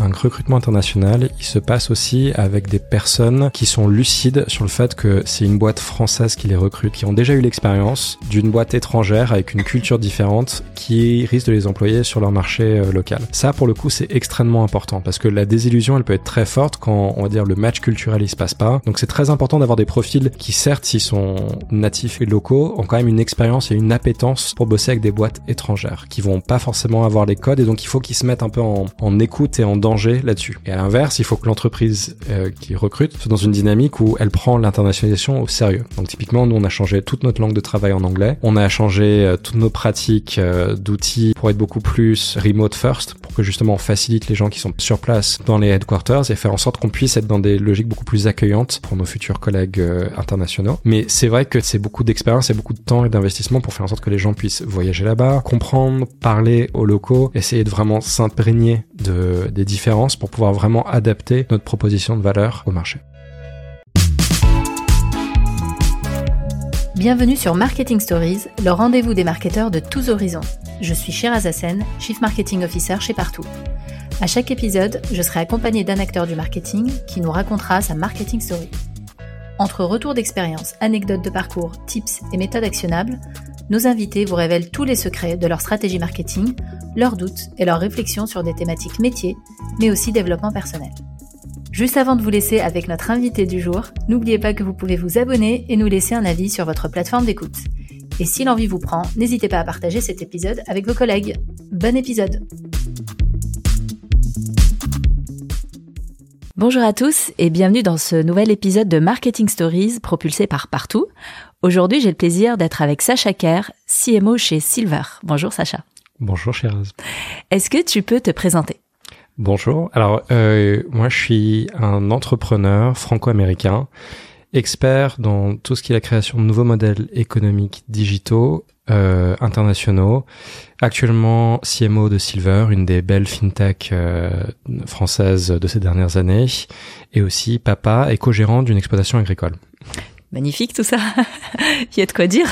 un recrutement international, il se passe aussi avec des personnes qui sont lucides sur le fait que c'est une boîte française qui les recrute, qui ont déjà eu l'expérience d'une boîte étrangère avec une culture différente qui risque de les employer sur leur marché euh, local. Ça, pour le coup, c'est extrêmement important parce que la désillusion, elle peut être très forte quand, on va dire, le match culturel, il se passe pas. Donc c'est très important d'avoir des profils qui, certes, s'ils sont natifs et locaux, ont quand même une expérience et une appétence pour bosser avec des boîtes étrangères qui vont pas forcément avoir les codes et donc il faut qu'ils se mettent un peu en, en écoute et en là-dessus. Et à l'inverse, il faut que l'entreprise euh, qui recrute soit dans une dynamique où elle prend l'internationalisation au sérieux. Donc typiquement, nous on a changé toute notre langue de travail en anglais, on a changé euh, toutes nos pratiques euh, d'outils pour être beaucoup plus remote first, pour que justement on facilite les gens qui sont sur place dans les headquarters et faire en sorte qu'on puisse être dans des logiques beaucoup plus accueillantes pour nos futurs collègues internationaux. Mais c'est vrai que c'est beaucoup d'expérience et beaucoup de temps et d'investissement pour faire en sorte que les gens puissent voyager là-bas, comprendre, parler aux locaux, essayer de vraiment s'imprégner de, des pour pouvoir vraiment adapter notre proposition de valeur au marché. Bienvenue sur Marketing Stories, le rendez-vous des marketeurs de tous horizons. Je suis Shiraz Hassen, Chief Marketing Officer chez Partout. À chaque épisode, je serai accompagné d'un acteur du marketing qui nous racontera sa marketing story. Entre retours d'expérience, anecdotes de parcours, tips et méthodes actionnables, nos invités vous révèlent tous les secrets de leur stratégie marketing, leurs doutes et leurs réflexions sur des thématiques métiers, mais aussi développement personnel. Juste avant de vous laisser avec notre invité du jour, n'oubliez pas que vous pouvez vous abonner et nous laisser un avis sur votre plateforme d'écoute. Et si l'envie vous prend, n'hésitez pas à partager cet épisode avec vos collègues. Bon épisode Bonjour à tous et bienvenue dans ce nouvel épisode de Marketing Stories propulsé par Partout. Aujourd'hui, j'ai le plaisir d'être avec Sacha Kerr, CMO chez Silver. Bonjour Sacha. Bonjour Shiraz. Est-ce que tu peux te présenter? Bonjour. Alors, euh, moi, je suis un entrepreneur franco-américain, expert dans tout ce qui est la création de nouveaux modèles économiques digitaux euh, internationaux. Actuellement, CMO de Silver, une des belles fintech euh, françaises de ces dernières années, et aussi papa et co-gérant d'une exploitation agricole. Magnifique tout ça. Il y a de quoi dire.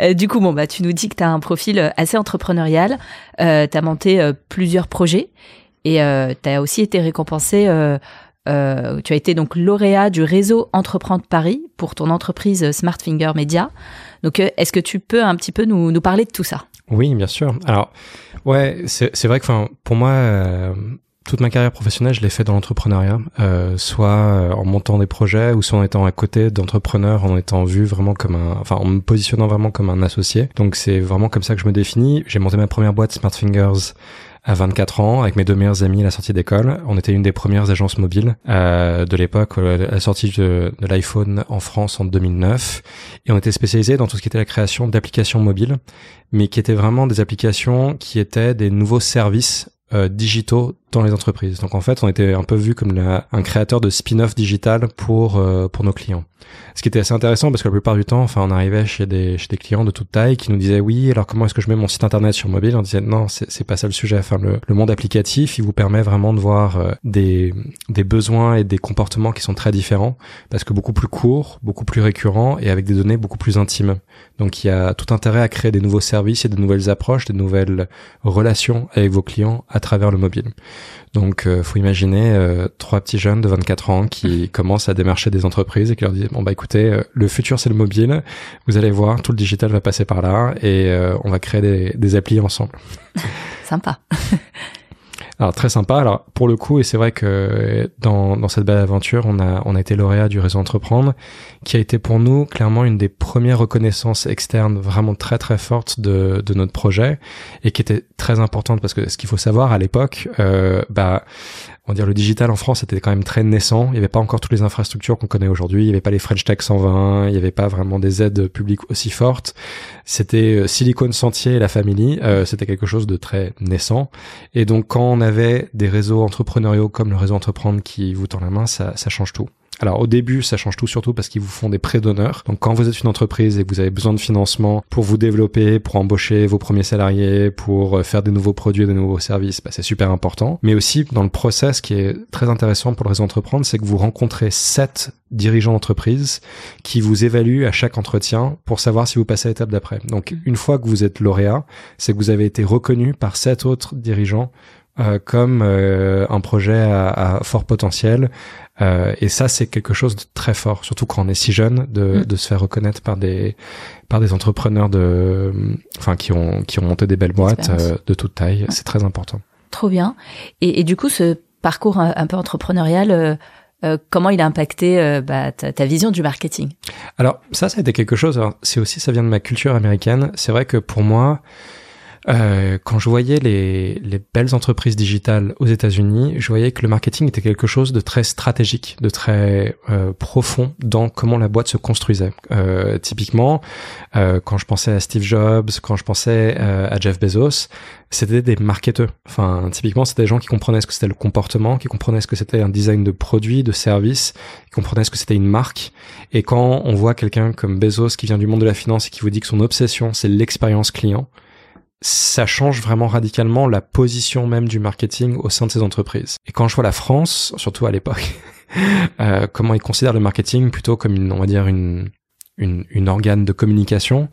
Euh, du coup, bon, bah, tu nous dis que tu as un profil euh, assez entrepreneurial, euh, tu monté plusieurs projets et tu as aussi été récompensé, tu as été donc lauréat du réseau Entreprendre Paris pour ton entreprise Smartfinger Media. Donc, est-ce que tu peux un petit peu nous, nous parler de tout ça? Oui, bien sûr. Alors, ouais, c'est vrai que pour moi, toute ma carrière professionnelle, je l'ai fait dans l'entrepreneuriat, euh, soit euh, en montant des projets ou soit en étant à côté d'entrepreneurs, en étant vu vraiment comme un, enfin en me positionnant vraiment comme un associé. Donc c'est vraiment comme ça que je me définis. J'ai monté ma première boîte Smartfingers à 24 ans avec mes deux meilleurs amis à la sortie d'école. On était une des premières agences mobiles euh, de l'époque, euh, la sortie de, de l'iPhone en France en 2009. Et on était spécialisé dans tout ce qui était la création d'applications mobiles, mais qui étaient vraiment des applications qui étaient des nouveaux services euh, digitaux dans les entreprises. Donc en fait, on était un peu vu comme un créateur de spin-off digital pour euh, pour nos clients. Ce qui était assez intéressant parce que la plupart du temps, enfin, on arrivait chez des chez des clients de toute taille qui nous disaient oui, alors comment est-ce que je mets mon site internet sur mobile? On disait non, c'est pas ça le sujet. Enfin, le, le monde applicatif, il vous permet vraiment de voir euh, des des besoins et des comportements qui sont très différents parce que beaucoup plus courts, beaucoup plus récurrents et avec des données beaucoup plus intimes. Donc il y a tout intérêt à créer des nouveaux services et de nouvelles approches, des nouvelles relations avec vos clients à travers le mobile. Donc, euh, faut imaginer euh, trois petits jeunes de 24 ans qui commencent à démarcher des entreprises et qui leur disent bon bah écoutez, euh, le futur c'est le mobile. Vous allez voir, tout le digital va passer par là et euh, on va créer des, des applis ensemble. Sympa. Alors très sympa. Alors pour le coup, et c'est vrai que dans, dans cette belle aventure, on a on a été lauréat du réseau Entreprendre, qui a été pour nous clairement une des premières reconnaissances externes vraiment très très fortes de, de notre projet et qui était très importante parce que ce qu'il faut savoir à l'époque, euh, bah on va dire le digital en France était quand même très naissant. Il n'y avait pas encore toutes les infrastructures qu'on connaît aujourd'hui. Il n'y avait pas les French Tech 120. Il n'y avait pas vraiment des aides publiques aussi fortes. C'était euh, Silicon Sentier et la Family. Euh, c'était quelque chose de très naissant. Et donc quand on avait des réseaux entrepreneuriaux comme le réseau Entreprendre qui vous tend la main, ça change tout. Alors au début, ça change tout surtout parce qu'ils vous font des prêts d'honneur. Donc quand vous êtes une entreprise et que vous avez besoin de financement pour vous développer, pour embaucher vos premiers salariés, pour euh, faire des nouveaux produits, des nouveaux services, bah, c'est super important. Mais aussi dans le process qui est très intéressant pour le réseau entreprendre, c'est que vous rencontrez sept dirigeants d'entreprise qui vous évaluent à chaque entretien pour savoir si vous passez à l'étape d'après. Donc une fois que vous êtes lauréat, c'est que vous avez été reconnu par sept autres dirigeants comme un projet à, à, fort potentiel. et ça, c'est quelque chose de très fort, surtout quand on est si jeune, de, mm. de se faire reconnaître par des par des entrepreneurs de, enfin qui ont qui ont monté des belles boîtes de toute taille. C'est très important. Trop bien. Et, et, du coup, ce parcours un, peu entrepreneurial, euh, comment il a impacté euh, bah, ta, vision du marketing? Alors ça, ça a été quelque chose. C'est aussi, ça vient de ma culture américaine. C'est vrai que pour moi, euh, quand je voyais les, les, belles entreprises digitales aux États-Unis, je voyais que le marketing était quelque chose de très stratégique, de très euh, profond dans comment la boîte se construisait. Euh, typiquement, euh, quand je pensais à Steve Jobs, quand je pensais euh, à Jeff Bezos, c'était des marketeurs. Enfin, typiquement, c'était des gens qui comprenaient ce que c'était le comportement, qui comprenaient ce que c'était un design de produit, de service, qui comprenaient ce que c'était une marque. Et quand on voit quelqu'un comme Bezos qui vient du monde de la finance et qui vous dit que son obsession, c'est l'expérience client, ça change vraiment radicalement la position même du marketing au sein de ces entreprises. Et quand je vois la France, surtout à l'époque, euh, comment ils considèrent le marketing plutôt comme une, on va dire une, une, une organe de communication,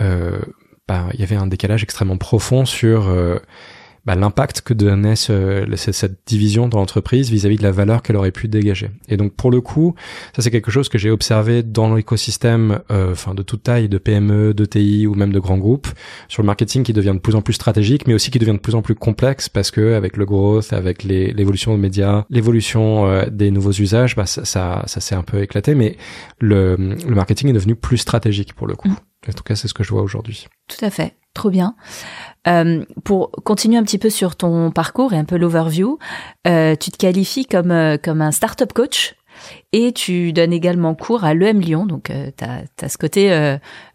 euh, bah, il y avait un décalage extrêmement profond sur euh, bah, l'impact que donnait ce, cette division dans l'entreprise vis-à-vis de la valeur qu'elle aurait pu dégager. Et donc pour le coup, ça c'est quelque chose que j'ai observé dans l'écosystème, euh, enfin de toute taille, de PME, de TI ou même de grands groupes, sur le marketing qui devient de plus en plus stratégique, mais aussi qui devient de plus en plus complexe parce que avec le growth, avec l'évolution des médias, l'évolution euh, des nouveaux usages, bah, ça, ça, ça s'est un peu éclaté, mais le, le marketing est devenu plus stratégique pour le coup. En tout cas, c'est ce que je vois aujourd'hui. Tout à fait. Trop bien. Euh, pour continuer un petit peu sur ton parcours et un peu l'overview, euh, tu te qualifies comme, euh, comme un startup coach et tu donnes également cours à l'EM Lyon. Donc, tu as, ce côté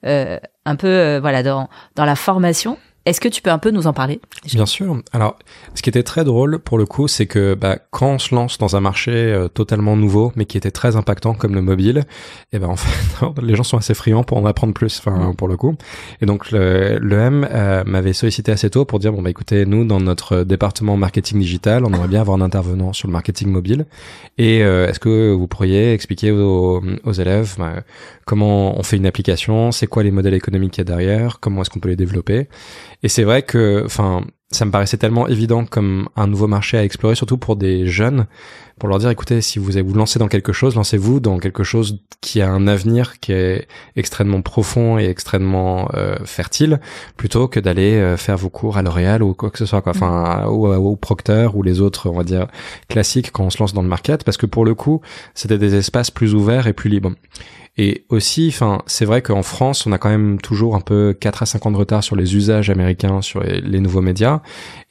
un peu voilà dans, dans la formation. Est-ce que tu peux un peu nous en parler Bien sûr. Alors, ce qui était très drôle pour le coup, c'est que bah, quand on se lance dans un marché euh, totalement nouveau, mais qui était très impactant comme le mobile, et eh ben en fait, les gens sont assez friands pour en apprendre plus, enfin pour le coup. Et donc le, le M euh, m'avait sollicité assez tôt pour dire bon bah écoutez, nous dans notre département marketing digital, on aimerait bien avoir un intervenant sur le marketing mobile. Et euh, est-ce que vous pourriez expliquer aux, aux élèves bah, comment on fait une application, c'est quoi les modèles économiques qu'il y a derrière, comment est-ce qu'on peut les développer? Et c'est vrai que, enfin, ça me paraissait tellement évident comme un nouveau marché à explorer, surtout pour des jeunes, pour leur dire, écoutez, si vous vous lancer dans quelque chose, lancez-vous dans quelque chose qui a un avenir qui est extrêmement profond et extrêmement euh, fertile, plutôt que d'aller euh, faire vos cours à L'Oréal ou quoi que ce soit, quoi. Enfin, ou, ou Procter ou les autres, on va dire, classiques quand on se lance dans le market, parce que pour le coup, c'était des espaces plus ouverts et plus libres. Et aussi, enfin, c'est vrai qu'en France, on a quand même toujours un peu 4 à 5 ans de retard sur les usages américains, sur les, nouveaux médias.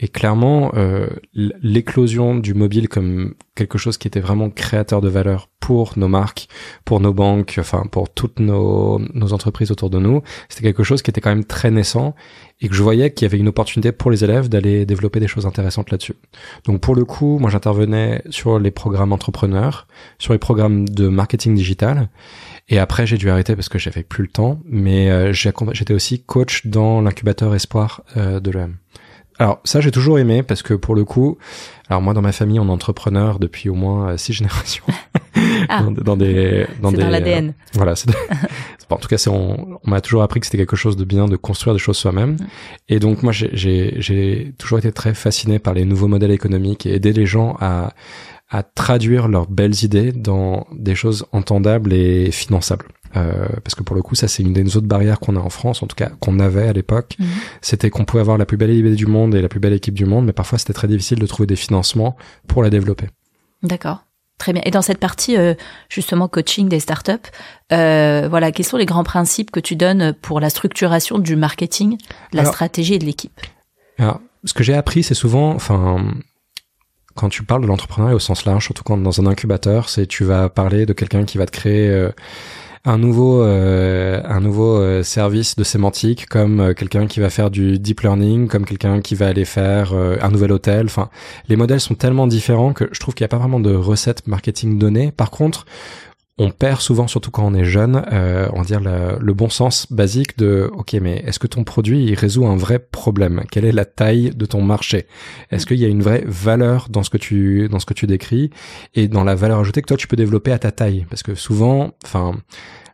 Et clairement, euh, l'éclosion du mobile comme quelque chose qui était vraiment créateur de valeur pour nos marques, pour nos banques, enfin pour toutes nos, entreprises autour de nous, c'était quelque chose qui était quand même très naissant et que je voyais qu'il y avait une opportunité pour les élèves d'aller développer des choses intéressantes là-dessus. Donc pour le coup, moi j'intervenais sur les programmes entrepreneurs, sur les programmes de marketing digital et après, j'ai dû arrêter parce que j'avais plus le temps. Mais euh, j'étais aussi coach dans l'incubateur Espoir euh, de l'EM. Alors ça, j'ai toujours aimé parce que pour le coup, alors moi dans ma famille, on est entrepreneur depuis au moins euh, six générations. Ah. dans, des, dans, des, l'ADN. voilà. en tout cas, c'est on, on m'a toujours appris que c'était quelque chose de bien de construire des choses soi-même. Mm. Et donc moi, j'ai toujours été très fasciné par les nouveaux modèles économiques et aider les gens à à traduire leurs belles idées dans des choses entendables et finançables. Euh, parce que pour le coup, ça c'est une des autres barrières qu'on a en France, en tout cas qu'on avait à l'époque. Mhm. C'était qu'on pouvait avoir la plus belle idée du monde et la plus belle équipe du monde, mais parfois c'était très difficile de trouver des financements pour la développer. D'accord. Très bien. Et dans cette partie euh, justement coaching des startups, euh, voilà, quels sont les grands principes que tu donnes pour la structuration du marketing, de la stratégie et de l'équipe? Alors, ce que j'ai appris, c'est souvent, enfin, quand tu parles de l'entrepreneuriat au sens large, surtout quand dans un incubateur, c'est tu vas parler de quelqu'un qui va te créer euh, un nouveau euh, un nouveau euh, service de sémantique, comme quelqu'un qui va faire du deep learning, comme quelqu'un qui va aller faire un nouvel hôtel. Enfin, les modèles sont tellement différents que je trouve qu'il n'y a pas vraiment de recette marketing donnée. Par contre, on perd souvent, surtout quand on est jeune, euh, on va dire le, bon sens basique de ok, mais est-ce que ton produit il résout un vrai problème? Quelle est la taille de ton marché? Est-ce qu'il y a une vraie valeur dans ce que tu dans ce que tu décris? Et dans la valeur ajoutée que toi tu peux développer à ta taille? Parce que souvent, enfin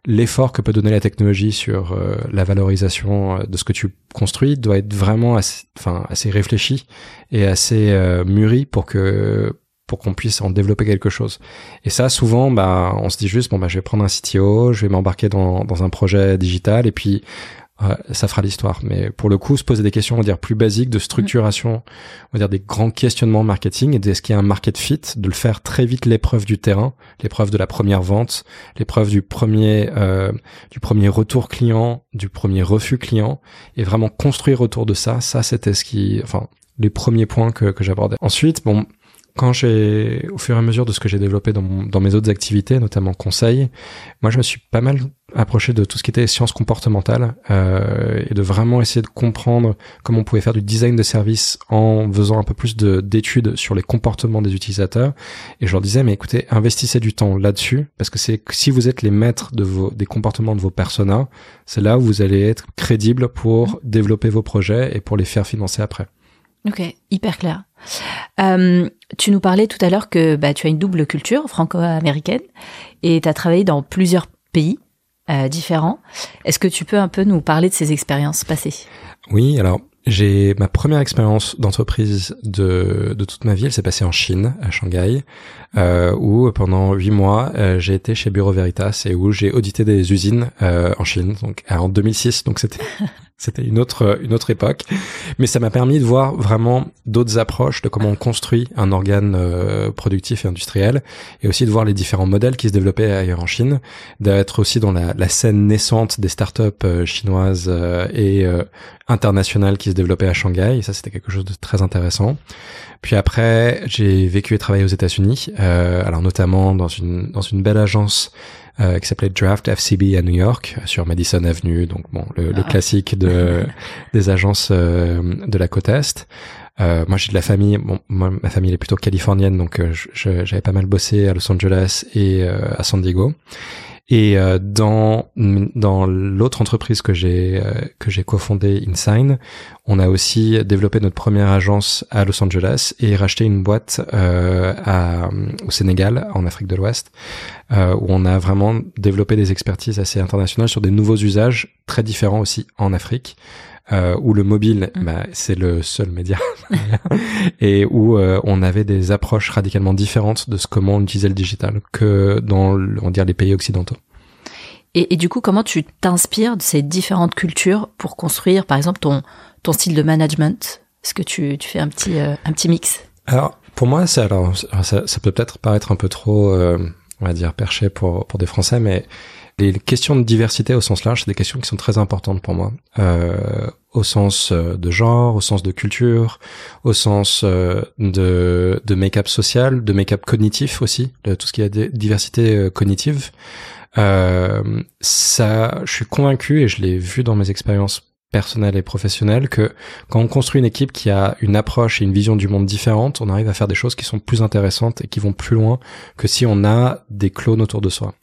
l'effort que peut donner la technologie sur euh, la valorisation de ce que tu construis doit être vraiment assez, enfin, assez réfléchi et assez mûri pour que pour qu'on puisse en développer quelque chose. Et ça, souvent, bah, on se dit juste, bon, bah, je vais prendre un CTO, je vais m'embarquer dans, dans un projet digital, et puis ça fera l'histoire. Mais pour le coup, se poser des questions, on va dire, plus basiques de structuration, on va dire des grands questionnements marketing et est-ce qu'il y a un market fit, de le faire très vite l'épreuve du terrain, l'épreuve de la première vente, l'épreuve du premier, euh, du premier retour client, du premier refus client et vraiment construire autour de ça. Ça, c'était ce qui, enfin, les premiers points que, que j'abordais. Ensuite, bon, quand j'ai, au fur et à mesure de ce que j'ai développé dans, mes autres activités, notamment conseil, moi je me suis pas mal approché de tout ce qui était sciences comportementales euh, et de vraiment essayer de comprendre comment on pouvait faire du design de service en faisant un peu plus de, d'études sur les comportements des utilisateurs. Et je leur disais, mais écoutez, investissez du temps là-dessus parce que c'est si vous êtes les maîtres de vos, des comportements de vos personas, c'est là où vous allez être crédible pour développer vos projets et pour les faire financer après. Ok, hyper clair. Euh, tu nous parlais tout à l'heure que bah, tu as une double culture franco-américaine et tu as travaillé dans plusieurs pays euh, différents. Est-ce que tu peux un peu nous parler de ces expériences passées? Oui, alors j'ai ma première expérience d'entreprise de, de toute ma vie, elle s'est passée en Chine, à Shanghai, euh, où pendant huit mois euh, j'ai été chez Bureau Veritas et où j'ai audité des usines euh, en Chine, donc en 2006, donc c'était c'était une autre une autre époque, mais ça m'a permis de voir vraiment d'autres approches de comment on construit un organe euh, productif et industriel, et aussi de voir les différents modèles qui se développaient ailleurs en Chine, d'être aussi dans la, la scène naissante des startups euh, chinoises euh, et internationales qui se développaient à Shanghai, et ça c'était quelque chose de très intéressant. Puis après, j'ai vécu et travaillé aux États-Unis, euh, alors notamment dans une dans une belle agence euh, qui s'appelait Draft FCB à New York, sur Madison Avenue, donc bon, le, le ah. classique de des agences euh, de la côte est. Euh, moi, j'ai de la famille. Bon, moi, ma famille est plutôt californienne, donc euh, j'avais pas mal bossé à Los Angeles et à San Diego. Et euh, dans dans l'autre entreprise que j'ai euh, que j'ai cofondée, InSign, on a aussi développé notre première agence à Los Angeles et racheté une boîte euh, au Sénégal, en Afrique de l'Ouest, euh, où on a vraiment développé des expertises assez internationales sur des nouveaux usages très différents aussi en Afrique euh, où le mobile, mm. bah, c'est le seul média, et où euh, on avait des approches radicalement différentes de ce comment on utilisait le digital que dans, on va dire, les pays occidentaux. Et, et, du coup, comment tu t'inspires de ces différentes cultures pour construire, par exemple, ton, ton style de management? Est-ce que tu, tu fais un petit, euh, un petit mix? Alors, pour moi, c'est alors, ça, ça peut peut-être paraître un peu trop, euh, on va dire, perché pour, pour des Français, mais les questions de diversité au sens large, c'est des questions qui sont très importantes pour moi, euh, au sens euh, de genre, au sens de culture, au sens euh, de, make-up social, de make-up cognitif aussi, tout ce qui est diversité cognitive. Euh, ça, je suis convaincu et je l'ai vu dans mes expériences personnelles et professionnelles que quand on construit une équipe qui a une approche et une vision du monde différente, on arrive à faire des choses qui sont plus intéressantes et qui vont plus loin que si on a des clones autour de soi.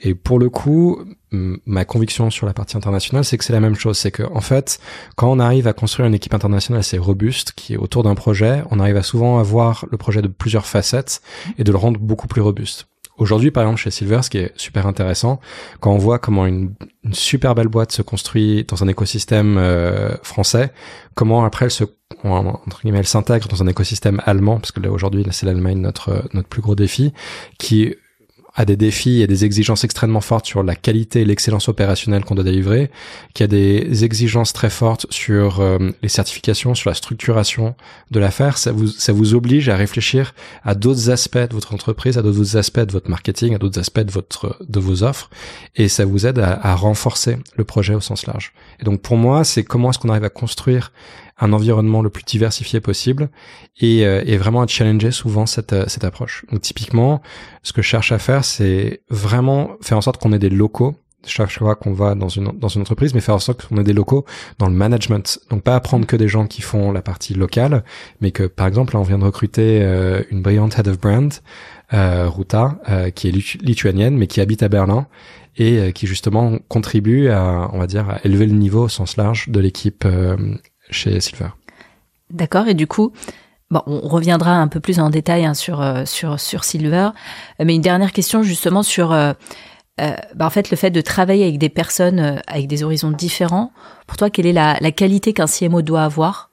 Et pour le coup, ma conviction sur la partie internationale, c'est que c'est la même chose. C'est que, en fait, quand on arrive à construire une équipe internationale assez robuste, qui est autour d'un projet, on arrive à souvent avoir le projet de plusieurs facettes et de le rendre beaucoup plus robuste. Aujourd'hui, par exemple, chez Silver, ce qui est super intéressant, quand on voit comment une, super belle boîte se construit dans un écosystème euh, français, comment après elle se entre guillemets elle s'intègre dans un écosystème allemand, parce que là aujourd'hui c'est l'Allemagne notre notre plus gros défi, qui a des défis et des exigences extrêmement fortes sur la qualité et l'excellence opérationnelle qu'on doit délivrer, qui a des exigences très fortes sur euh, les certifications, sur la structuration de l'affaire, ça vous, ça vous oblige à réfléchir à d'autres aspects de votre entreprise, à d'autres aspects de votre marketing, à d'autres aspects de votre, de vos offres, et ça vous aide à, à renforcer le projet au sens large. Et donc pour moi, c'est comment est-ce qu'on arrive à construire un environnement le plus diversifié possible et, euh, et vraiment à challenger souvent cette, euh, cette approche. Donc typiquement, ce que je cherche à faire, c'est vraiment faire en sorte qu'on ait des locaux chaque fois qu'on va dans une dans une entreprise, mais faire en sorte qu'on ait des locaux dans le management. Donc pas apprendre que des gens qui font la partie locale, mais que par exemple là on vient de recruter euh, une brillante head of brand, euh, Ruta, euh, qui est lituanienne mais qui habite à Berlin et qui justement contribue à on va dire à élever le niveau au sens large de l'équipe chez Silver. D'accord. Et du coup, bon, on reviendra un peu plus en détail hein, sur euh, sur sur Silver, mais une dernière question justement sur euh, euh, bah, en fait, le fait de travailler avec des personnes euh, avec des horizons différents, pour toi, quelle est la, la qualité qu'un CMO doit avoir,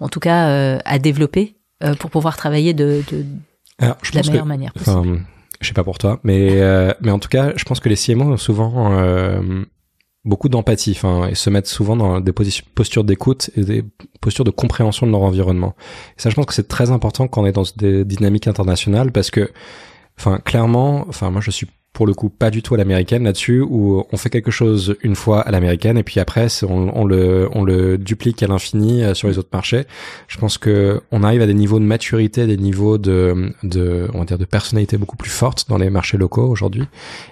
en tout cas à développer, pour pouvoir travailler de, de, Alors, je de la pense meilleure que, manière possible? enfin, je sais pas pour toi, mais mais en tout cas, je pense que les CMO ont souvent beaucoup d'empathie, enfin, et se mettent souvent dans des postures d'écoute et des postures de compréhension de leur environnement. Et ça, je pense que c'est très important quand on est dans des dynamiques internationales parce que, enfin, clairement, enfin, moi, je suis pour le coup pas du tout à l'américaine là-dessus où on fait quelque chose une fois à l'américaine et puis après on, le on le duplique à l'infini euh, sur les autres marchés. Je pense que on arrive à des niveaux de maturité, des niveaux de de on va dire de personnalité beaucoup plus fortes dans les marchés locaux aujourd'hui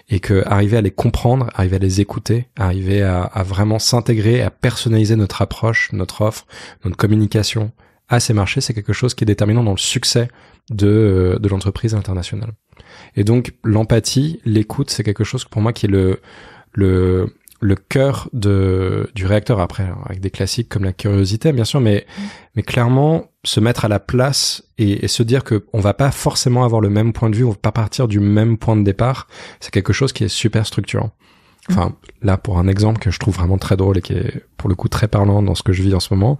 et que arriver à les comprendre, arriver à les écouter, arriver à vraiment s'intégrer, à personnaliser notre approche, notre offre, notre communication à ces marchés, c'est quelque chose qui est déterminant dans le succès de euh, de l'entreprise internationale. Et donc l'empathie, l'écoute, c'est quelque chose pour moi qui est le le le cœur de du réacteur après alors, avec des classiques comme la curiosité bien sûr mais mais clairement se mettre à la place et, et se dire que on va pas forcément avoir le même point de vue on va pas partir du même point de départ c'est quelque chose qui est super structurant enfin là pour un exemple que je trouve vraiment très drôle et qui est pour le coup très parlant dans ce que je vis en ce moment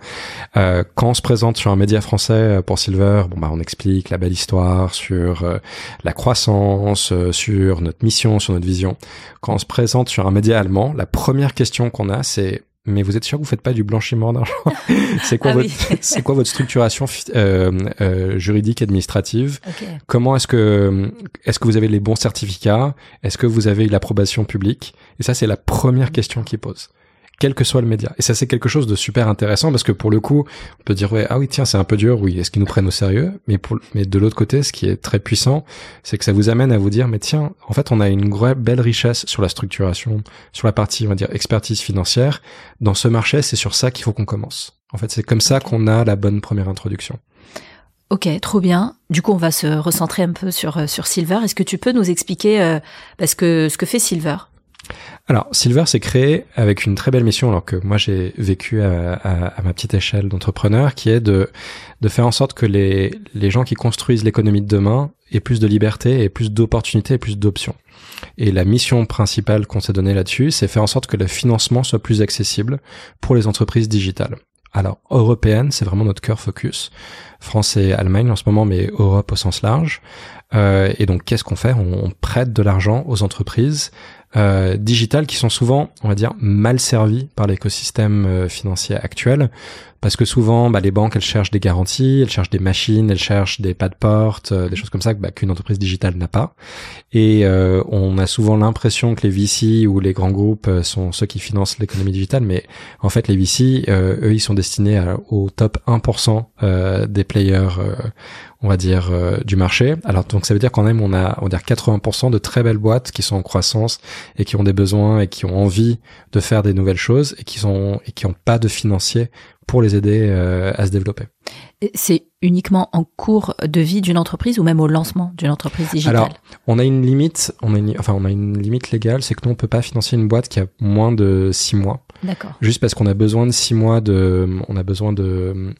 euh, quand on se présente sur un média français euh, pour Silver bon bah on explique la belle histoire sur euh, la croissance euh, sur notre mission sur notre vision. Quand on se présente sur un média allemand la première question qu'on a c'est mais vous êtes sûr que vous faites pas du blanchiment d'argent C'est quoi Ah votre oui. c'est quoi votre structuration euh, euh, juridique administrative. Comment est-ce que est-ce que vous avez les bons certificats? Est-ce que vous avez l'approbation publique? Et ça c'est la première question qu'ils posent. Quel que soit le média. Et ça c'est quelque chose de super intéressant parce que pour le coup, on peut dire ouais ah oui tiens c'est un peu dur oui est-ce qu'ils nous prennent au sérieux? Mais pour mais de l'autre côté ce qui est très puissant c'est que ça vous amène à vous dire mais tiens en fait on a une belle richesse sur la structuration sur la partie on va dire expertise financière dans ce marché c'est sur ça qu'il faut qu'on commence. En fait c'est comme ça qu'on a la bonne première introduction. Ok, trop bien. Du coup, on va se recentrer un peu sur euh, sur Silver. Est-ce que tu peux nous expliquer euh, parce que ce que fait Silver? Alors, Silver s'est créé avec une très belle mission, alors que moi j'ai vécu à, ma petite échelle d'entrepreneur, qui est de, faire en sorte que les, gens qui construisent l'économie de demain aient plus de liberté et plus d'opportunités et plus d'options. Et la mission principale qu'on s'est donnée là-dessus, c'est faire en sorte que le financement soit plus accessible pour les entreprises digitales. Alors, européenne, c'est vraiment notre cœur focus. France et Allemagne en ce moment, mais Europe au sens large. Euh, et donc, qu'est-ce qu'on fait? On prête de l'argent aux entreprises euh, digitales qui sont souvent, on va dire, mal servies par l'écosystème euh, financier actuel, parce que souvent, bah, les banques, elles cherchent des garanties, elles cherchent des machines, elles cherchent des pas de porte, euh, des choses comme ça bah, qu'une entreprise digitale n'a pas. Et euh, on a souvent l'impression que les VC ou les grands groupes euh, sont ceux qui financent l'économie digitale, mais en fait, les VC, euh, eux, ils sont destinés à- au top 1% euh, des players, on va dire, euh, du marché. Alors, donc, ça veut dire quand même, on a, on va dire 80% de très belles boîtes qui sont en croissance et qui ont des besoins et qui ont envie de faire des nouvelles choses et qui sont et qui n'ont pas de financiers pour les aider euh, à se développer. C'est uniquement en cours de vie d'une entreprise ou même au lancement d'une entreprise digitale? Alors, On a une limite, on a une, enfin, on a une limite légale, c'est que nous, on peut pas financer une boîte qui a moins de six mois. D'accord. juste parce qu'on a besoin de six mois de, on a besoin de,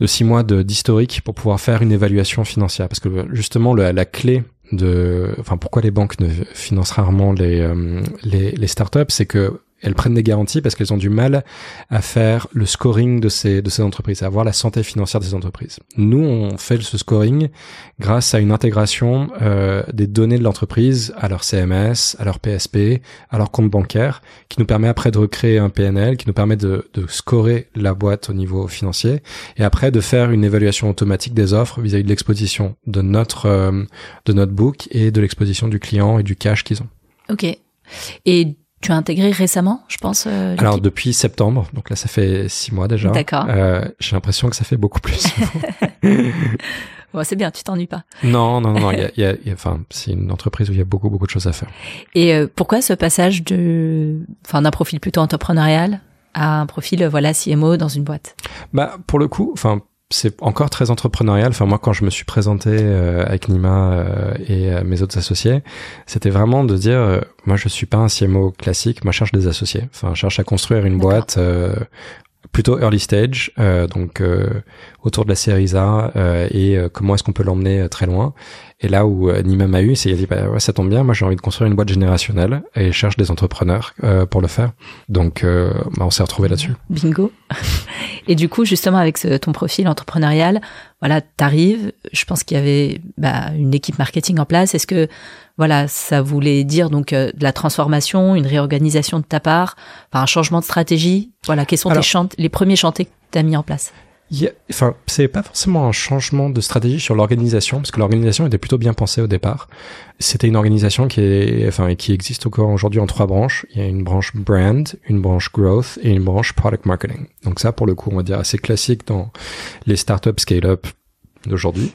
de six mois d'historique pour pouvoir faire une évaluation financière. Parce que justement, la, la clé de, enfin, pourquoi les banques ne financent rarement les, euh, les, les startups, c'est que elles prennent des garanties parce qu'elles ont du mal à faire le scoring de ces, de ces entreprises, à avoir la santé financière de ces entreprises. Nous, on fait ce scoring grâce à une intégration euh, des données de l'entreprise à leur CMS, à leur PSP, à leur compte bancaire, qui nous permet après de recréer un PNL, qui nous permet de, de scorer la boîte au niveau financier, et après de faire une évaluation automatique des offres vis-à-vis de l'exposition de notre euh, de notre book et de l'exposition du client et du cash qu'ils ont. Ok. Et tu as intégré récemment, je pense. euh, Alors depuis septembre, donc là ça fait six mois déjà. D'accord. Euh, J'ai l'impression que ça fait beaucoup plus. Bon, c'est bien, tu t'ennuies pas. non, non, non. il Y a, y a- il y a- enfin, c'est une entreprise où il y a beaucoup, beaucoup de choses à faire. Et euh, pourquoi ce passage de, enfin, d'un profil plutôt entrepreneurial à un profil, voilà, CMO dans une boîte? Bah pour le coup, enfin c'est encore très entrepreneurial. Enfin moi quand je me suis présenté euh, avec Nima euh, et euh, mes autres associés, c'était vraiment de dire euh, moi je suis pas un CMO classique, moi je cherche des associés. Enfin je cherche à construire une boîte euh, plutôt early stage, euh, donc autour de la série A et comment est-ce qu'on peut l'emmener très loin. Et là où Nima m'a eu, c'est il a dit bah ouais, ça tombe bien, moi j'ai envie de construire une boîte générationnelle et cherche des entrepreneurs pour le faire. Donc bah, on s'est retrouvé là-dessus. Bingo. et du coup justement avec ce, ton profil entrepreneurial, voilà, t'arrives. Je pense qu'il y avait bah, une équipe marketing en place. Est-ce que voilà, ça voulait dire donc de la transformation, une réorganisation de ta part, enfin, un changement de stratégie? Voilà, quels sont les premiers chantiers que tu as mis en place? Enfin, c'est pas forcément un changement de stratégie sur l'organisation, parce que l'organisation était plutôt bien pensée au départ. C'était une organisation qui est, enfin, qui existe encore aujourd'hui en trois branches. Il y a une branche brand, une branche growth et une branche product marketing. Donc ça, pour le coup, on va dire assez classique dans les startups scale-up d'aujourd'hui.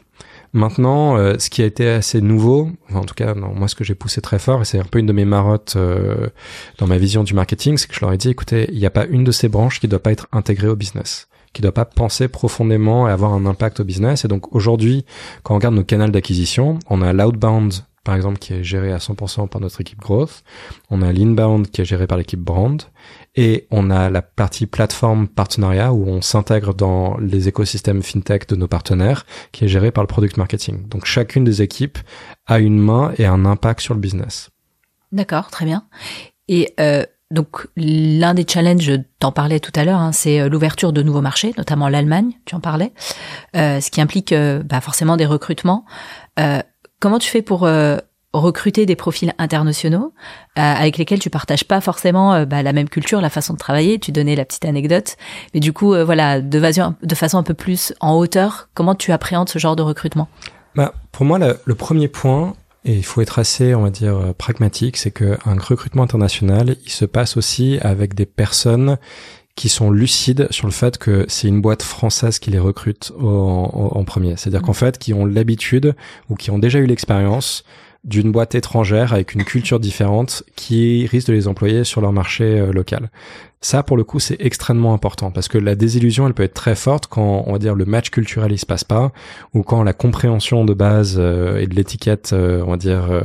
Maintenant, euh, ce qui a été assez nouveau, en tout cas, moi, ce que j'ai poussé très fort, et c'est un peu une de mes marottes euh, dans ma vision du marketing, c'est que je leur ai dit, écoutez, il n'y a pas une de ces branches qui doit pas être intégrée au business qui doit pas penser profondément et avoir un impact au business. Et donc aujourd'hui, quand on regarde nos canaux d'acquisition, on a l'outbound par exemple, qui est géré à 100% par notre équipe growth. On a l'inbound qui est géré par l'équipe brand. Et on a la partie plateforme partenariat où on s'intègre dans les écosystèmes fintech de nos partenaires qui est géré par le product marketing. Donc chacune des équipes a une main et un impact sur le business. D'accord, très bien. Et euh, donc l'un des challenges, t'en parlais tout à l'heure, hein, c'est euh, l'ouverture de nouveaux marchés, notamment l'Allemagne, tu en parlais, euh, ce qui implique euh, bah, forcément des recrutements. comment tu fais pour recruter des profils internationaux avec lesquels tu partages pas forcément bah, la même culture, la façon de travailler? Tu donnais la petite anecdote, mais du coup, voilà, de façon un peu plus en hauteur, comment tu appréhendes ce genre de recrutement? Bah, Pour moi, le premier point, et il faut être assez, on va dire, euh, pragmatique, c'est qu'un recrutement international, il se passe aussi avec des personnes qui sont lucides sur le fait que c'est une boîte française qui les recrute en, premier. C'est-à-dire qu'en fait, qui ont l'habitude ou qui ont déjà eu l'expérience d'une boîte étrangère avec une culture différente qui risque de les employer sur leur marché euh, local. Ça, pour le coup, c'est extrêmement important parce que la désillusion, elle peut être très forte quand, on va dire, le match culturel il se passe pas ou quand la compréhension de base euh, et de l'étiquette, euh, on va dire, euh,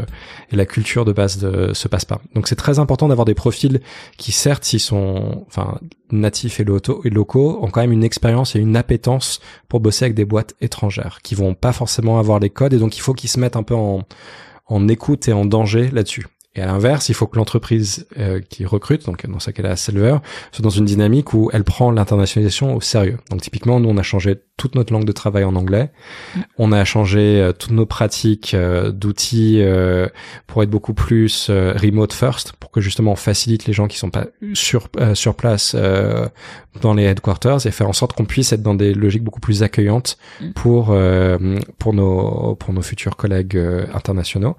et la culture de base de, se passe pas. Donc, c'est très important d'avoir des profils qui, certes, s'ils sont, enfin, natifs et, et locaux, ont quand même une expérience et une appétence pour bosser avec des boîtes étrangères qui vont pas forcément avoir les codes et donc il faut qu'ils se mettent un peu en en écoute et en danger là-dessus. Et à l'inverse, il faut que l'entreprise euh, qui recrute, donc dans ce cas-là Silver, soit dans une dynamique où elle prend l'internationalisation au sérieux. Donc typiquement, nous, on a changé toute notre langue de travail en anglais. Mm. On a changé euh, toutes nos pratiques euh, d'outils pour être beaucoup plus remote first, pour que justement on facilite les gens qui sont pas sur sur place dans les headquarters et faire en sorte qu'on puisse être dans des logiques beaucoup plus accueillantes mm. pour pour nos pour nos futurs collègues internationaux.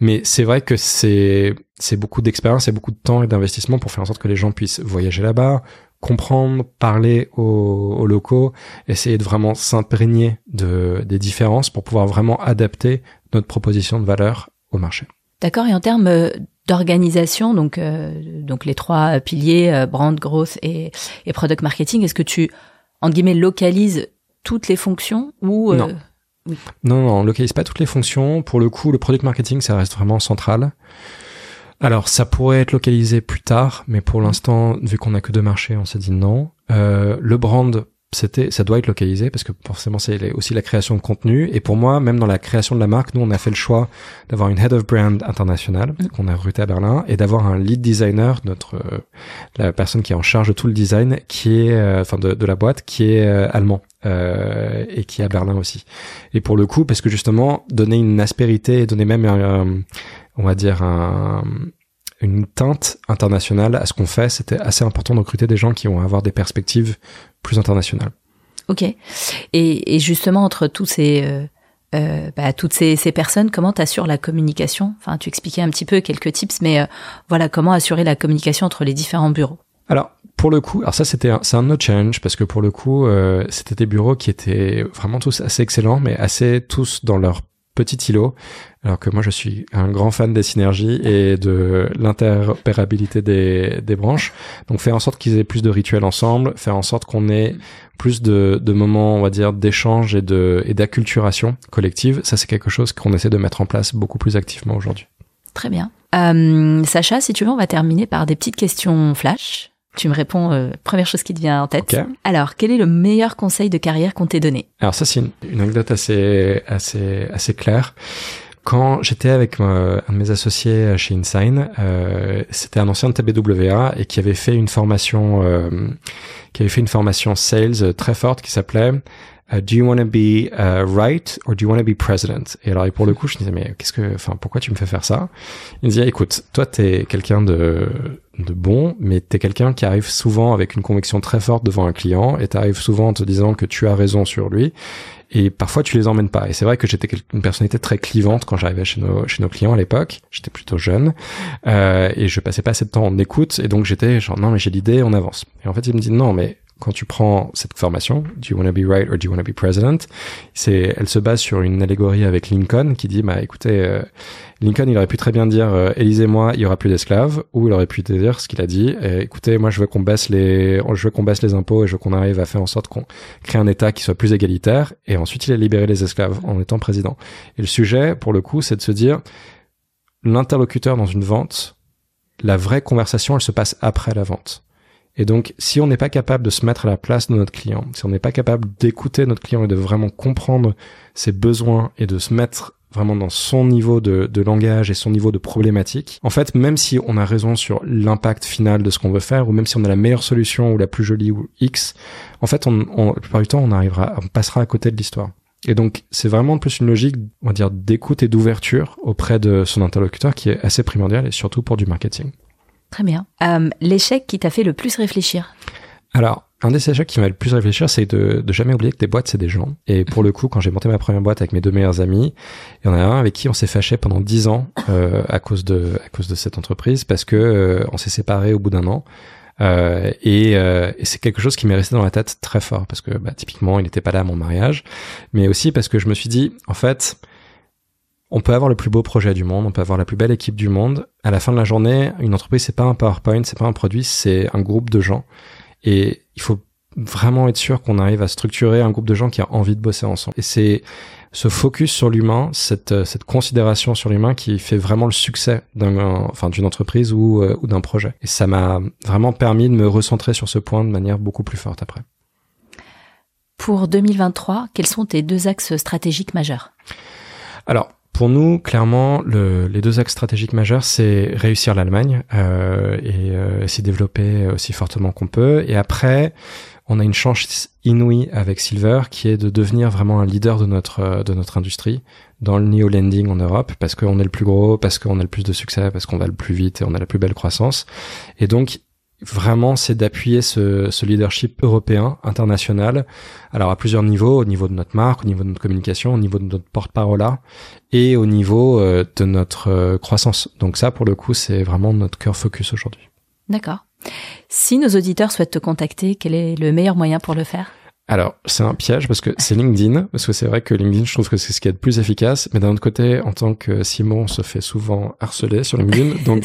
Mais c'est vrai que c'est c'est beaucoup d'expérience et beaucoup de temps et d'investissement pour faire en sorte que les gens puissent voyager là-bas, comprendre, parler aux, locaux, essayer de vraiment s'imprégner de des différences pour pouvoir vraiment adapter notre proposition de valeur au marché. D'accord. Et en termes euh, d'organisation, donc euh, donc les trois piliers euh, brand, growth et, et product marketing, est-ce que tu entre guillemets localises toutes les fonctions ou non. Non, non, on localise pas toutes les fonctions. Pour le coup, le product marketing, ça reste vraiment central. Alors, ça pourrait être localisé plus tard, mais pour l'instant, vu qu'on a que deux marchés, on s'est dit non. Euh, le brand, c'était, ça doit être localisé parce que forcément, c'est aussi la création de contenu. Et pour moi, même dans la création de la marque, nous, on a fait le choix d'avoir une head of brand internationale mm. qu'on a recruté à Berlin et d'avoir un lead designer, notre euh, la personne qui est en charge de tout le design, qui est, euh, enfin, de, de, la boîte, qui est allemand. Euh, et qui est à Berlin aussi. Et pour le coup, parce que justement, donner une aspérité, donner même, un, on va dire, un, une teinte internationale à ce qu'on fait, c'était assez important de recruter des gens qui vont avoir des perspectives plus internationales. Ok. Et, et justement, entre tous ces... Euh, euh bah, toutes ces, ces, personnes, comment tu assures la communication? Enfin, tu expliquais un petit peu quelques tips, mais euh, voilà, comment assurer la communication entre les différents bureaux? Alors, pour le coup, alors ça c'était c'est un autre challenge parce que pour le coup, euh, c'était des bureaux qui étaient vraiment tous assez excellents, mais assez tous dans leur petit îlot. Alors que moi, je suis un grand fan des synergies et de l'interopérabilité des, branches. Donc, faire en sorte qu'ils aient plus de rituels ensemble, faire en sorte qu'on ait plus de, moments, on va dire, d'échange et d'acculturation collective. Ça, c'est quelque chose qu'on essaie de mettre en place beaucoup plus activement aujourd'hui. Très bien. Euh, Sacha, si tu veux, on va terminer par des petites questions flash. Tu me réponds, euh, première chose qui te vient en tête. Alors, quel est le meilleur conseil de carrière qu'on t'ait donné? Alors ça, c'est une, anecdote assez, assez, assez claire. Quand j'étais avec euh, un de mes associés chez InSign, euh, c'était un ancien de TBWA et qui avait fait une formation, euh, qui avait fait une formation sales très forte qui s'appelait uh, Do you want to be uh, right or do you want to be president? Et alors, et pour le coup, je me disais mais qu'est-ce que, enfin, pourquoi tu me fais faire ça? Il me disait écoute, toi, t'es quelqu'un de de bon, mais t'es quelqu'un qui arrive souvent avec une conviction très forte devant un client et t'arrives souvent en te disant que tu as raison sur lui et parfois tu les emmènes pas. Et c'est vrai que j'étais une personnalité très clivante quand j'arrivais chez nos chez nos clients à l'époque. J'étais plutôt jeune euh, et je passais pas assez de temps en écoute et donc j'étais genre non mais j'ai l'idée, on avance. Et en fait il me dit non mais quand tu prends cette formation, do you want to be right or do you want to be president, c'est, elle se base sur une allégorie avec Lincoln qui dit, bah écoutez, euh, Lincoln, il aurait pu très bien dire, euh, élisez-moi, il y aura plus d'esclaves, ou il aurait pu dire ce qu'il a dit, eh, écoutez, moi je veux qu'on baisse les, je veux qu'on baisse les impôts et je veux qu'on arrive à faire en sorte qu'on crée un État qui soit plus égalitaire, et ensuite il a libéré les esclaves en étant président. Et le sujet, pour le coup, c'est de se dire, l'interlocuteur dans une vente, la vraie conversation, elle se passe après la vente. Et donc, si on n'est pas capable de se mettre à la place de notre client, si on n'est pas capable d'écouter notre client et de vraiment comprendre ses besoins et de se mettre vraiment dans son niveau de, langage et son niveau de problématique. En fait, même si on a raison sur l'impact final de ce qu'on veut faire, ou même si on a la meilleure solution ou la plus jolie ou X, en fait, on, on, la plupart du temps, on arrivera, on passera à côté de l'histoire. Et donc, c'est vraiment plus une logique, on va dire, d'écoute et d'ouverture auprès de son interlocuteur qui est assez primordial et surtout pour du marketing. Très bien. Euh, l'échec qui t'a fait le plus réfléchir Alors, un des échecs qui m'a le plus réfléchir, c'est de, de jamais oublier que des boîtes, c'est des gens. Et pour le coup, quand j'ai monté ma première boîte avec mes deux meilleurs amis, il y en a un avec qui on s'est fâché pendant dix ans euh, à cause de à cause de cette entreprise parce que euh, on s'est séparés au bout d'un an. Et, et c'est quelque chose qui m'est resté dans la tête très fort parce que bah, typiquement, il n'était pas là à mon mariage, mais aussi parce que je me suis dit, en fait, on peut avoir le plus beau projet du monde, on peut avoir la plus belle équipe du monde. À la fin de la journée, une entreprise, c'est pas un PowerPoint, c'est pas un produit, c'est un groupe de gens. Et il faut vraiment être sûr qu'on arrive à structurer un groupe de gens qui a envie de bosser ensemble. Et c'est ce focus sur l'humain, cette, cette considération sur l'humain qui fait vraiment le succès d'un, enfin, d'une entreprise ou, euh, ou d'un projet. Et ça m'a vraiment permis de me recentrer sur ce point de manière beaucoup plus forte après. Pour 2023, quels sont tes deux axes stratégiques majeurs? Alors, pour nous, clairement, le, les deux axes stratégiques majeurs, c'est réussir l'Allemagne euh, et euh, s'y développer aussi fortement qu'on peut. Et après, on a une chance inouïe avec Silver, qui est de devenir vraiment un leader de notre de notre industrie dans le neo lending en Europe, parce qu'on est le plus gros, parce qu'on a le plus de succès, parce qu'on va le plus vite et on a la plus belle croissance. Et donc, vraiment, c'est d'appuyer ce, leadership européen, international, alors à plusieurs niveaux, au niveau de notre marque, au niveau de notre communication, au niveau de notre porte-parole et au niveau euh, de notre euh, croissance. Donc ça, pour le coup, c'est vraiment notre cœur focus aujourd'hui. D'accord. Si nos auditeurs souhaitent te contacter, quel est le meilleur moyen pour le faire? Alors, c'est un piège parce que c'est LinkedIn, parce que c'est vrai que LinkedIn, je trouve que c'est ce qui est le plus efficace, mais d'un autre côté, en tant que Simon, on se fait souvent harceler sur LinkedIn, donc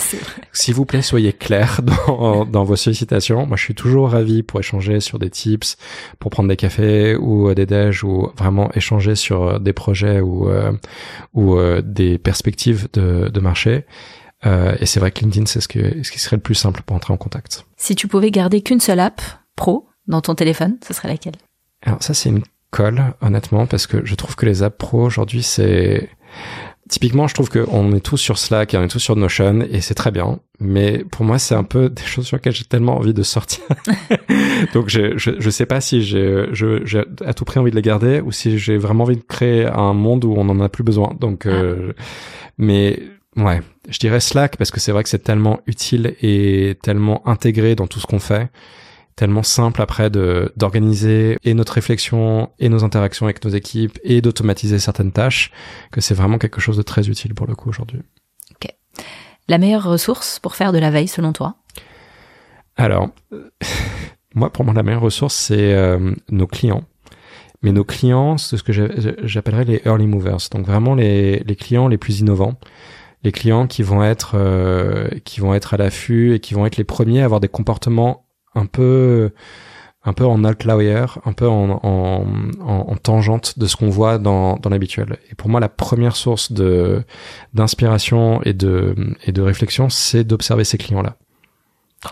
s'il vous plaît, soyez clair dans, dans vos sollicitations. Moi, je suis toujours ravi pour échanger sur des tips, pour prendre des cafés ou des déj, ou vraiment échanger sur des projets ou, euh, ou euh, des perspectives de, de marché. Euh, et c'est vrai que LinkedIn, c'est ce, que, ce qui serait le plus simple pour entrer en contact. Si tu pouvais garder qu'une seule app pro dans ton téléphone, ce serait laquelle? Alors ça, c'est une colle, honnêtement, parce que je trouve que les apps pro aujourd'hui, c'est... Typiquement, je trouve qu'on est tous sur Slack et on est tous sur Notion et c'est très bien. Mais pour moi, c'est un peu des choses sur lesquelles j'ai tellement envie de sortir. Donc, je, je, je sais pas si j'ai, j'ai à tout prix envie de les garder ou si j'ai vraiment envie de créer un monde où on en a plus besoin. Donc, euh, ah. mais ouais, je dirais Slack parce que c'est vrai que c'est tellement utile et tellement intégré dans tout ce qu'on fait tellement simple après de d'organiser et notre réflexion et nos interactions avec nos équipes et d'automatiser certaines tâches que c'est vraiment quelque chose de très utile pour le coup aujourd'hui. Ok. La meilleure ressource pour faire de la veille selon toi? Alors, moi pour moi la meilleure ressource c'est euh, nos clients. Mais nos clients, c'est ce que j'appellerais les early movers. Donc vraiment les, les clients les plus innovants les clients qui vont être euh, qui vont être à l'affût et qui vont être les premiers à avoir des comportements un peu un peu en outlier, un peu en, en, en, tangente de ce qu'on voit dans, dans l'habituel. Et pour moi, la première source de d'inspiration et de et de réflexion, c'est d'observer ces clients-là.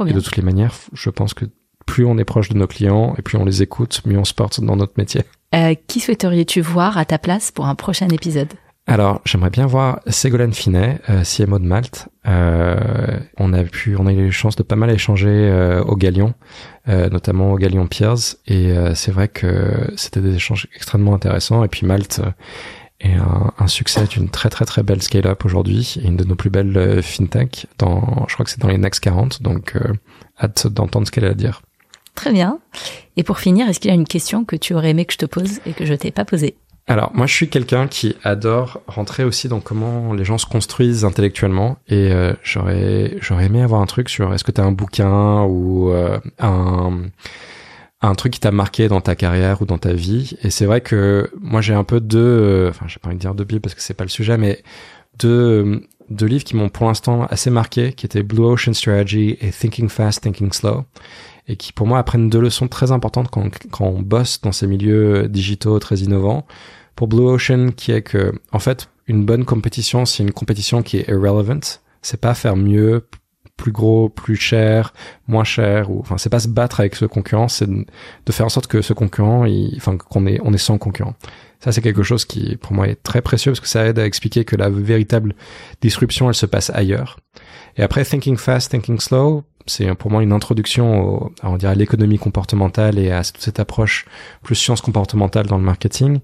Et de toutes les manières, je pense que plus on est proche de nos clients et plus on les écoute, mieux on se porte dans notre métier. Euh, qui souhaiteriez-tu voir à ta place pour un prochain épisode? Alors, j'aimerais bien voir Ségolène Finet, euh, CMO de Malte. Euh, on a pu, on a eu la chance de pas mal échanger euh, au Galion, euh, notamment au Galion Piers, et c'est vrai que c'était des échanges extrêmement intéressants. Et puis Malte est un, succès d'une très très très belle scale-up aujourd'hui, une de nos plus belles fintech. Dans, je crois que c'est dans les next 40, donc hâte d'entendre ce qu'elle a à dire. Très bien. Et pour finir, est-ce qu'il y a une question que tu aurais aimé que je te pose et que je t'ai pas posée? Alors, moi, je suis quelqu'un qui adore rentrer aussi dans comment les gens se construisent intellectuellement. Et euh, j'aurais, j'aurais aimé avoir un truc sur est-ce que tu as un bouquin ou euh, un, un truc qui t'a marqué dans ta carrière ou dans ta vie. Et c'est vrai que moi, j'ai un peu deux, euh, enfin, j'ai pas envie de dire deux bibles parce que c'est pas le sujet, mais deux, deux livres qui m'ont pour l'instant assez marqué, qui étaient Blue Ocean Strategy et Thinking Fast, Thinking Slow et qui pour moi apprennent deux leçons très importantes quand, quand on bosse dans ces milieux digitaux très innovants pour Blue Ocean qui est que, en fait, une bonne compétition, c'est une compétition qui est irrelevant. C'est pas faire mieux, plus gros, plus cher, moins cher, ou enfin c'est pas se battre avec ce concurrent, c'est de, faire en sorte que ce concurrent, il, enfin qu'on est on est sans concurrent. Ça c'est quelque chose qui pour moi est très précieux parce que ça aide à expliquer que la véritable disruption elle se passe ailleurs. Et après thinking fast, thinking slow, c'est pour moi une introduction au, à, on dirait l'économie comportementale et à cette approche plus science comportementale dans le marketing.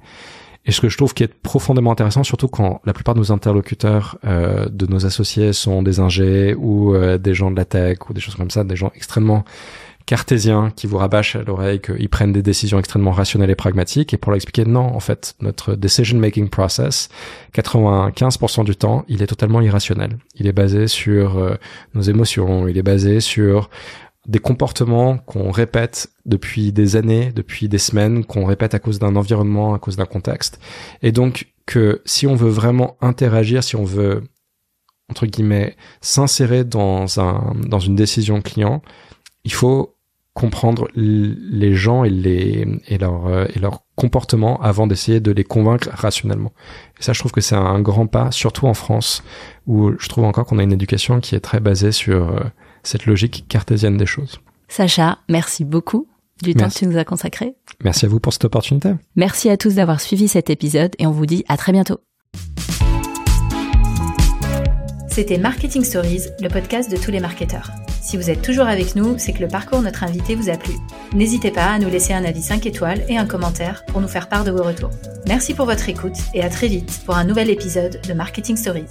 Et ce que je trouve qui est profondément intéressant, surtout quand la plupart de nos interlocuteurs, euh, de nos associés sont des ingés ou euh, des gens de la tech ou des choses comme ça, des gens extrêmement cartésiens qui vous rabâchent à l'oreille qu'ils prennent des décisions extrêmement rationnelles et pragmatiques. Et pour leur expliquer, non, en fait, notre decision-making process, 95% du temps, il est totalement irrationnel. Il est basé sur euh, nos émotions, il est basé sur des comportements qu'on répète depuis des années, depuis des semaines, qu'on répète à cause d'un environnement, à cause d'un contexte. Et donc que si on veut vraiment interagir, si on veut entre guillemets s'insérer dans un dans une décision client, il faut comprendre les gens et les et leur euh, et leur comportement avant d'essayer de les convaincre rationnellement. Et ça, je trouve que c'est un grand pas, surtout en France, où je trouve encore qu'on a une éducation qui est très basée sur euh, cette logique cartésienne des choses. Sacha, merci beaucoup du temps que tu nous as consacré. Merci à vous pour cette opportunité. Merci à tous d'avoir suivi cet épisode et on vous dit à très bientôt. C'était Marketing Stories, le podcast de tous les marketeurs. Si vous êtes toujours avec nous, c'est que le parcours de notre invité vous a plu. N'hésitez pas à nous laisser un avis 5 étoiles et un commentaire pour nous faire part de vos retours. Merci pour votre écoute et à très vite pour un nouvel épisode de Marketing Stories.